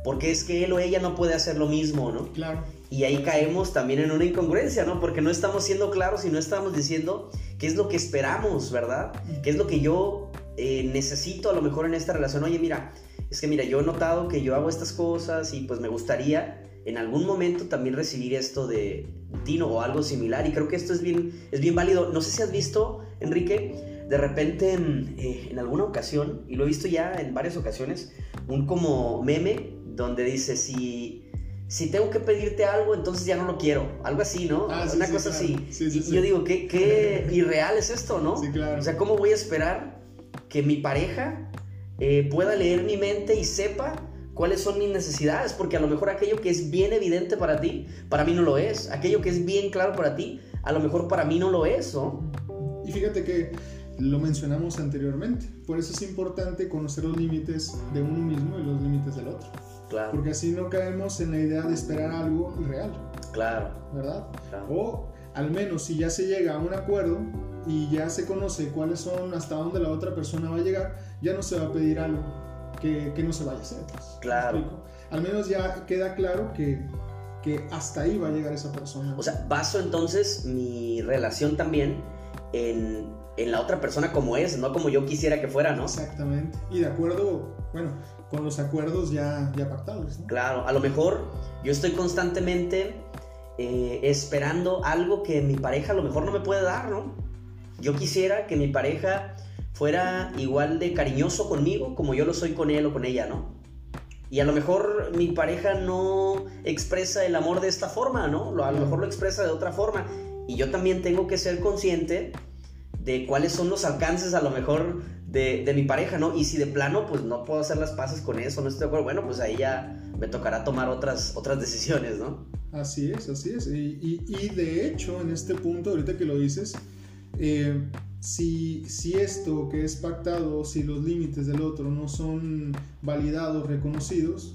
porque es que él o ella no puede hacer lo mismo, ¿no? Claro. Y ahí caemos también en una incongruencia, ¿no? Porque no estamos siendo claros y no estamos diciendo qué es lo que esperamos, ¿verdad? ¿Qué es lo que yo eh, necesito a lo mejor en esta relación? Oye, mira, es que mira, yo he notado que yo hago estas cosas y pues me gustaría en algún momento también recibir esto de Tino o algo similar. Y creo que esto es bien, es bien válido. No sé si has visto, Enrique, de repente mm, eh, en alguna ocasión, y lo he visto ya en varias ocasiones, un como meme donde dice, si, si tengo que pedirte algo, entonces ya no lo quiero. Algo así, ¿no? Ah, sí, Una sí, cosa claro. así. Sí, y yo digo, ¿qué, qué irreal es esto, no? Sí, claro. O sea, ¿cómo voy a esperar que mi pareja eh, pueda leer mi mente y sepa cuáles son mis necesidades, porque a lo mejor aquello que es bien evidente para ti, para mí no lo es. Aquello que es bien claro para ti, a lo mejor para mí no lo es, ¿no? Y fíjate que lo mencionamos anteriormente, por eso es importante conocer los límites de uno mismo y los límites del otro. Claro. Porque así no caemos en la idea de esperar algo irreal. Claro. ¿Verdad? Claro. O al menos si ya se llega a un acuerdo y ya se conoce cuáles son, hasta dónde la otra persona va a llegar, ya no se va a pedir algo que, que no se vaya a hacer. pues. ¿Me Claro. Al menos ya queda claro que, que hasta ahí va a llegar esa persona. O sea, baso entonces mi relación también en, en la otra persona como es, no como yo quisiera que fuera, ¿no? Exactamente. Y de acuerdo, bueno, con los acuerdos ya, ya pactados. ¿no? Claro, a lo mejor yo estoy constantemente eh, esperando algo que mi pareja a lo mejor no me puede dar, ¿no? Yo quisiera que mi pareja fuera igual de cariñoso conmigo como yo lo soy con él o con ella, ¿no? Y a lo mejor mi pareja no expresa el amor de esta forma, ¿no? A lo mejor lo expresa de otra forma. Y yo también tengo que ser consciente de cuáles son los alcances a lo mejor de, de mi pareja, ¿no? Y si de plano, pues no puedo hacer las paces con eso, no estoy de acuerdo, bueno, pues ahí ya me tocará tomar otras, otras decisiones, ¿no? Así es, así es. Y, y- y de hecho, en este punto, ahorita que lo dices, eh, si, si esto que es pactado, si los límites del otro no son validados, reconocidos,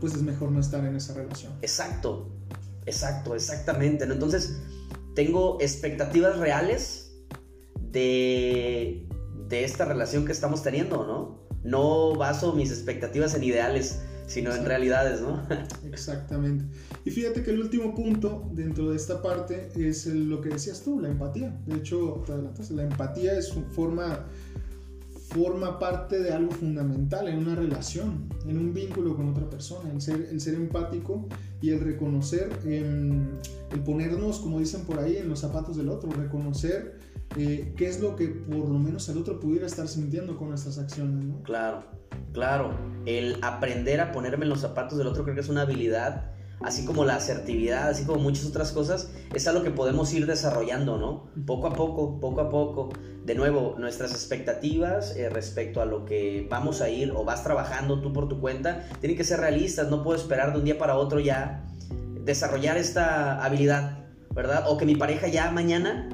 pues es mejor no estar en esa relación. Exacto, exacto, exactamente, ¿no? Entonces, tengo expectativas reales de, de esta relación que estamos teniendo, ¿no? No baso mis expectativas en ideales, sino en realidades, ¿no? Exactamente. Y fíjate que el último punto dentro de esta parte es lo que decías tú, la empatía. De hecho, te la empatía es un- forma, forma parte de algo fundamental en una relación, en un vínculo con otra persona, el ser, el ser empático y el reconocer, em, el ponernos, como dicen por ahí, en los zapatos del otro, reconocer eh, qué es lo que por lo menos el otro pudiera estar sintiendo con nuestras acciones, ¿no? Claro, claro. El aprender a ponerme en los zapatos del otro creo que es una habilidad, así como la asertividad, así como muchas otras cosas, es algo que podemos ir desarrollando, ¿no? Poco a poco, poco a poco. De nuevo, nuestras expectativas eh, respecto a lo que vamos a ir o vas trabajando tú por tu cuenta, tienen que ser realistas, no puedo esperar de un día para otro ya desarrollar esta habilidad, ¿verdad? O que mi pareja ya mañana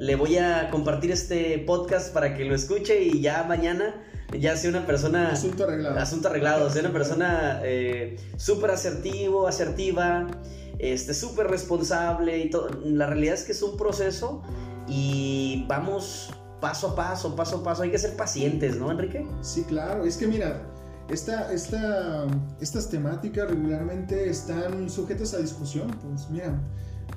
le voy a compartir este podcast para que lo escuche y ya mañana ya sea una persona... Asunto arreglado. Asunto arreglado, sea una persona eh, súper asertivo, asertiva, este, súper responsable y todo. La realidad es que es un proceso y vamos paso a paso, paso a paso. Hay que ser pacientes, ¿no, Enrique? Sí, claro. Es que mira, esta, esta, estas temáticas regularmente están sujetas a discusión. Pues mira,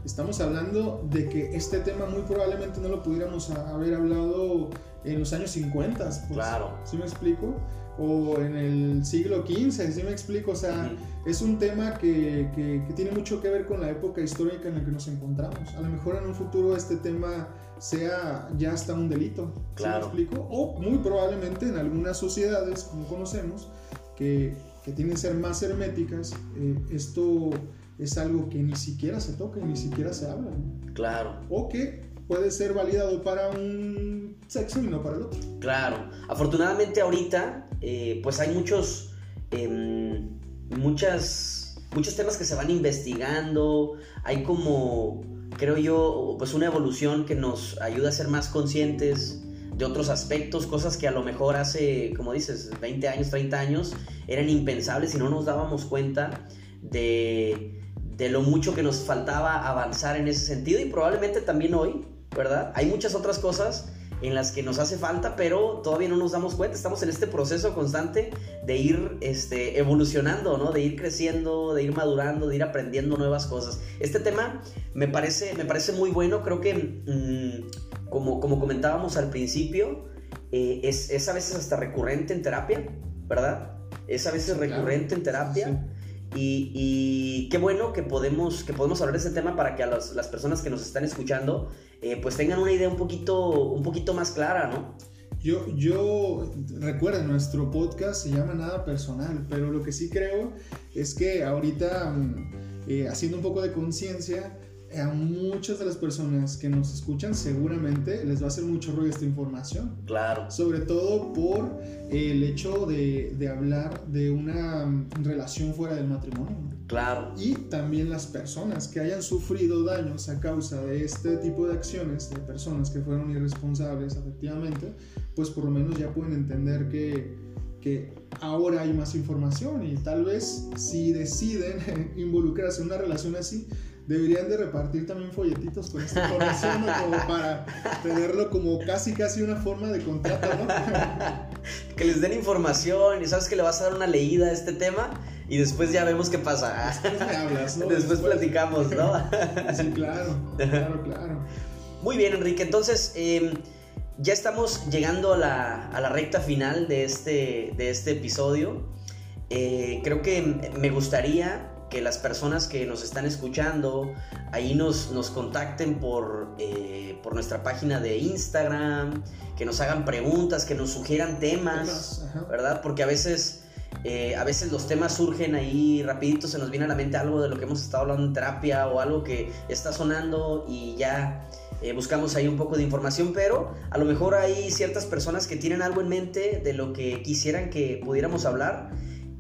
estamos hablando de que este tema muy probablemente no lo pudiéramos haber hablado en los años 50. Pues, Claro. ¿Sí me explico? O en el siglo XV, ¿sí me explico? O sea, es un tema que, que- que tiene mucho que ver con la época histórica en la que nos encontramos. A lo mejor en un futuro este tema sea ya hasta un delito. ¿sí Claro. me explico? O muy probablemente en algunas sociedades, como conocemos, que, que tienen que ser más herméticas, eh, esto es algo que ni siquiera se toca y ni siquiera se habla. ¿no? Claro, O que puede ser validado para un sexo y no para el otro. claro. Afortunadamente ahorita, eh, pues hay muchos, em, muchas, muchos temas que se van investigando. Hay como, creo yo, pues una evolución que nos ayuda a ser más conscientes de otros aspectos, cosas que a lo mejor hace, como dices, 20 años, 30 años, eran impensables y no nos dábamos cuenta de, de lo mucho que nos faltaba avanzar en ese sentido y probablemente también hoy, ¿verdad? Hay muchas otras cosas en las que nos hace falta, pero todavía no nos damos cuenta. Estamos en este proceso constante de ir este, evolucionando, ¿no? De ir creciendo, de ir madurando, de ir aprendiendo nuevas cosas. Este tema me parece, me parece muy bueno. Creo que, mm, como, como comentábamos al principio, eh, es, es a veces hasta recurrente en terapia, ¿verdad? Es a veces Claro. recurrente en terapia. Sí. Y, qué bueno que podemos, que podemos hablar de este tema para que a las, las personas que nos están escuchando eh, pues tengan una idea un poquito, un poquito más clara, ¿no? Yo, yo, recuerden, nuestro podcast se llama Nada Personal, pero lo que sí creo es que ahorita, mm, eh, haciendo un poco de conciencia, a muchas de las personas que nos escuchan seguramente les va a hacer mucho ruido esta información. Claro. Sobre todo por el hecho de, de hablar de una relación fuera del matrimonio. Claro. Y también las personas que hayan sufrido daños a causa de este tipo de acciones, de personas que fueron irresponsables efectivamente, pues por lo menos ya pueden entender que, que ahora hay más información y tal vez si deciden involucrarse en una relación así, deberían de repartir también folletitos con esta información como para tenerlo como casi casi una forma de contrato, ¿no? que les den información y sabes que le vas a dar una leída a este tema y después ya vemos qué pasa. Después me hablas, ¿no? Después, platicamos, ¿no? sí, claro, claro, claro. Muy bien, Enrique. Entonces, eh, ya estamos llegando a la, a la, recta final de este, de este episodio. Eh, creo que me gustaría que las personas que nos están escuchando ahí nos, nos contacten por, eh, por nuestra página de Instagram, que nos hagan preguntas, que nos sugieran temas, ¿verdad? Porque a veces, eh, a veces los temas surgen ahí rapidito, se nos viene a la mente algo de lo que hemos estado hablando en terapia o algo que está sonando y ya eh, buscamos ahí un poco de información, pero a lo mejor hay ciertas personas que tienen algo en mente de lo que quisieran que pudiéramos hablar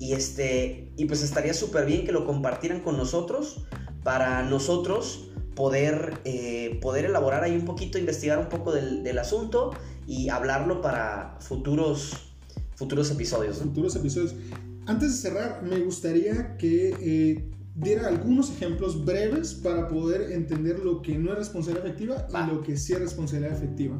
y, este, y pues estaría súper bien que lo compartieran con nosotros para nosotros poder, eh, poder elaborar ahí un poquito, investigar un poco del, del, asunto y hablarlo para futuros, futuros episodios. Futuros episodios. Antes de cerrar, me gustaría que eh, diera algunos ejemplos breves para poder entender lo que no es responsabilidad efectiva y lo que sí es responsabilidad efectiva.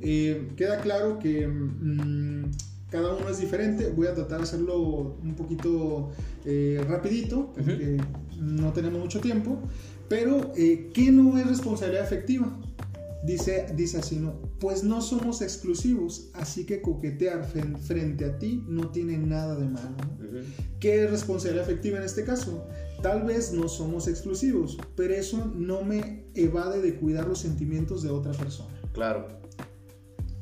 Eh, queda claro que... Mmm, cada uno es diferente. Voy a tratar de hacerlo un poquito eh, rapidito, porque no tenemos mucho tiempo. Pero, eh, ¿qué no es responsabilidad efectiva? Dice, dice así, ¿no? Pues no somos exclusivos, así que coquetear frente a ti no tiene nada de malo. ¿Qué es responsabilidad efectiva en este caso? Tal vez no somos exclusivos, pero eso no me evade de cuidar los sentimientos de otra persona. Claro.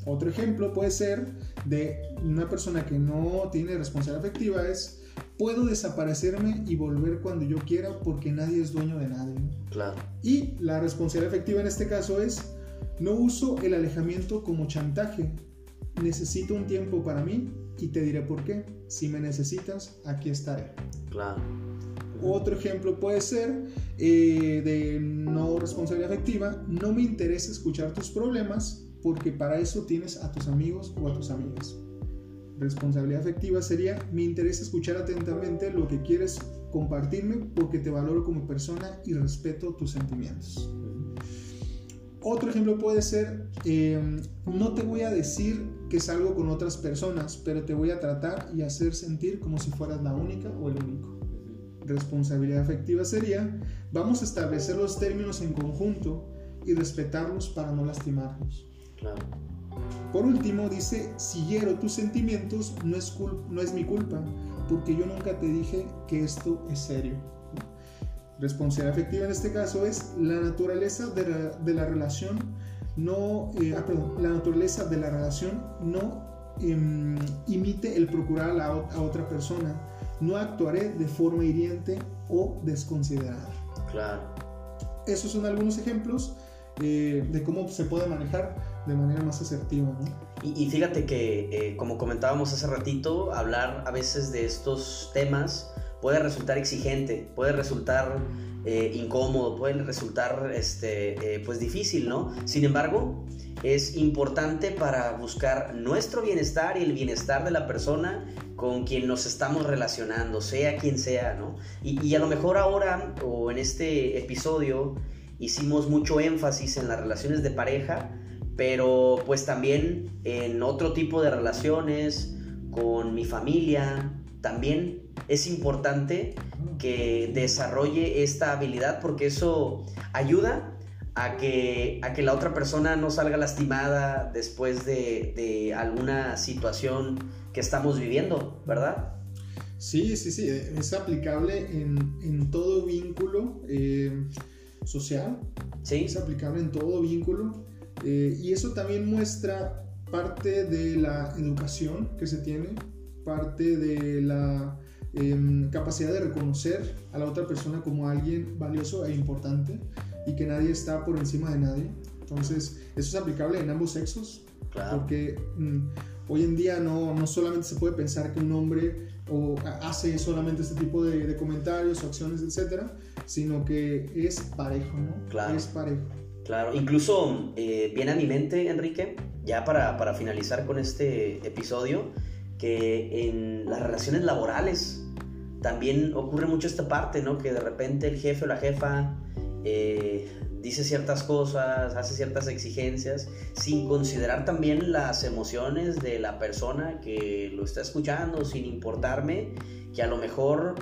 Otro ejemplo puede ser de una persona que no tiene responsabilidad afectiva es puedo desaparecerme y volver cuando yo quiera porque nadie es dueño de nadie. Claro. Y la responsabilidad efectiva en este caso es no uso el alejamiento como chantaje. Necesito un tiempo para mí y te diré por qué. Si me necesitas, aquí estaré. Claro. Otro ejemplo puede ser eh, de no responsabilidad afectiva. No me interesa escuchar tus problemas porque para eso tienes a tus amigos o a tus amigas. Responsabilidad afectiva sería, me interesa escuchar atentamente lo que quieres compartirme porque te valoro como persona y respeto tus sentimientos. Otro ejemplo puede ser, em, no te voy a decir que salgo con otras personas, pero te voy a tratar y hacer sentir como si fueras la única o el único. Responsabilidad afectiva sería, vamos a establecer los términos en conjunto y respetarlos para no lastimarnos. Por último, dice, si hiero tus sentimientos, no es, no es mi culpa, porque yo nunca te dije que esto es serio. Responsabilidad afectiva en este caso es la naturaleza de la, relación no, eh, ah, la naturaleza de la relación no em, imite el procurar a, a, otra persona. No actuaré de forma hiriente o desconsiderada. Claro. Esos son algunos ejemplos eh, de cómo se puede manejar de manera más asertiva. Y, fíjate que, eh, como comentábamos hace ratito, hablar a veces de estos temas puede resultar exigente, puede resultar eh, incómodo, puede resultar este, eh, pues difícil, ¿no? Sin embargo, es importante para buscar nuestro bienestar y el bienestar de la persona con quien nos estamos relacionando, sea quien sea, ¿no? Y a lo mejor ahora o en este episodio hicimos mucho énfasis en las relaciones de pareja, pero pues también en otro tipo de relaciones, con mi familia, también es importante que desarrolle esta habilidad porque eso ayuda a que, a que la otra persona no salga lastimada después de, alguna situación que estamos viviendo, ¿verdad? Sí, sí, sí, es aplicable en, todo vínculo eh, social, ¿Sí? es aplicable en todo vínculo eh, y eso también muestra parte de la educación que se tiene, parte de la em, capacidad de reconocer a la otra persona como alguien valioso e importante. y que nadie está por encima de nadie. Entonces, eso es aplicable en ambos sexos. Claro. Porque mm, hoy en día no, no solamente se puede pensar que un hombre o hace solamente este tipo de, de comentarios o acciones, etcétera, sino que es parejo, ¿no? Claro. Es parejo. Claro, incluso eh, viene a mi mente, Enrique, ya para, para finalizar con este episodio, que en las relaciones laborales también ocurre mucho esta parte, ¿no? Que de repente el jefe o la jefa eh, dice ciertas cosas, hace ciertas exigencias, sin considerar también las emociones de la persona que lo está escuchando, sin importarme que a lo mejor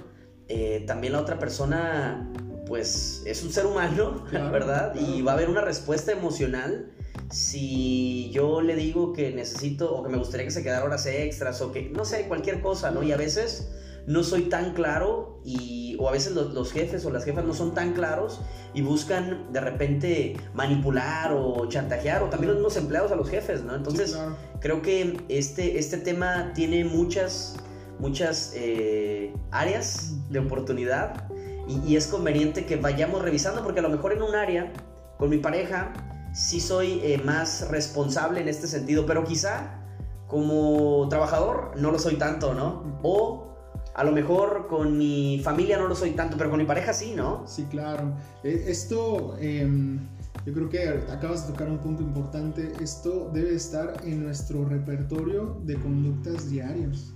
eh, también la otra persona pues es un ser humano, ¿verdad? Y va a haber una respuesta emocional si yo le digo que necesito o que me gustaría que se quedara horas extras o que, no sé, cualquier cosa, ¿no? Y a veces no soy tan claro y, o a veces los, jefes o las jefas no son tan claros y buscan de repente manipular o chantajear o también los mismos empleados a los jefes, ¿no? Entonces creo que este, este tema tiene muchas, muchas eh, áreas de oportunidad y, es conveniente que vayamos revisando porque a lo mejor en un área con mi pareja sí soy eh, más responsable en este sentido, pero quizá como trabajador no lo soy tanto, ¿no? O a lo mejor con mi familia no lo soy tanto, pero con mi pareja sí, ¿no? Sí, claro. E, esto, em, yo creo que acabas de tocar un punto importante. Esto debe estar en nuestro repertorio de conductas diarias.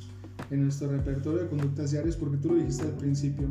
En nuestro repertorio de conductas diarias, porque tú lo dijiste al principio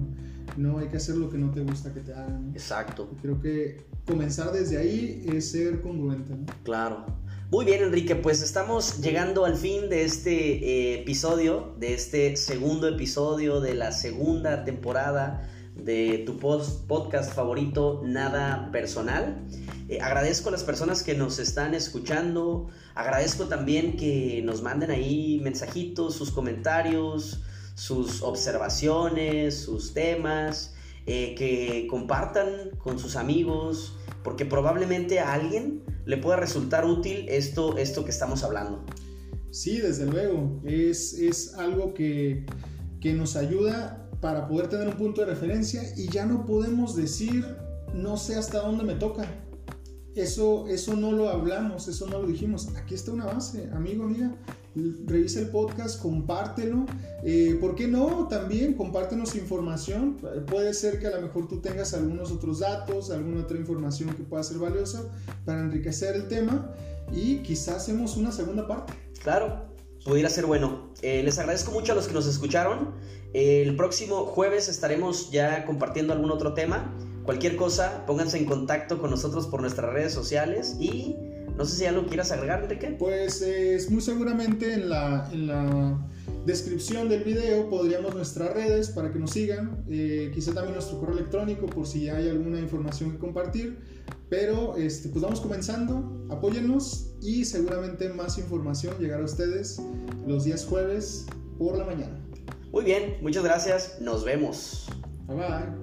no hay que hacer lo que no te gusta que te hagan. Exacto. creo que comenzar desde ahí es ser congruente. Claro. Muy bien, Enrique, pues estamos llegando al fin de este eh, episodio, de este segundo episodio de la segunda temporada de tu podcast favorito, Nada Personal. Eh, agradezco a las personas que nos están escuchando, agradezco también que nos manden ahí mensajitos, sus comentarios, sus observaciones, sus temas, eh, que compartan con sus amigos, porque probablemente a alguien le pueda resultar útil esto, esto que estamos hablando. Sí, desde luego, es, es algo que, que nos ayuda para poder tener un punto de referencia y ya no podemos decir no sé hasta dónde me toca. Eso, eso no lo hablamos, eso no lo dijimos. Aquí está una base, amigo, amiga revisa el podcast, compártelo. Eh, ¿Por qué no? También compártenos información. Puede ser que a lo mejor tú tengas algunos otros datos, alguna otra información que pueda ser valiosa para enriquecer el tema y quizás hacemos una segunda parte. Claro, pudiera ser bueno. Eh, les agradezco mucho a los que nos escucharon. el próximo jueves estaremos ya compartiendo algún otro tema. Cualquier cosa, pónganse en contacto con nosotros por nuestras redes sociales y no sé si algo quieras agregar, Enrique. Pues es muy seguramente en la, en la descripción del video podríamos nuestras redes para que nos sigan, eh, quizá también nuestro correo electrónico por si hay alguna información que compartir. Pero este, pues vamos comenzando, apóyennos y seguramente más información llegará a ustedes los días jueves por la mañana. Muy bien, muchas gracias, nos vemos. Bye bye.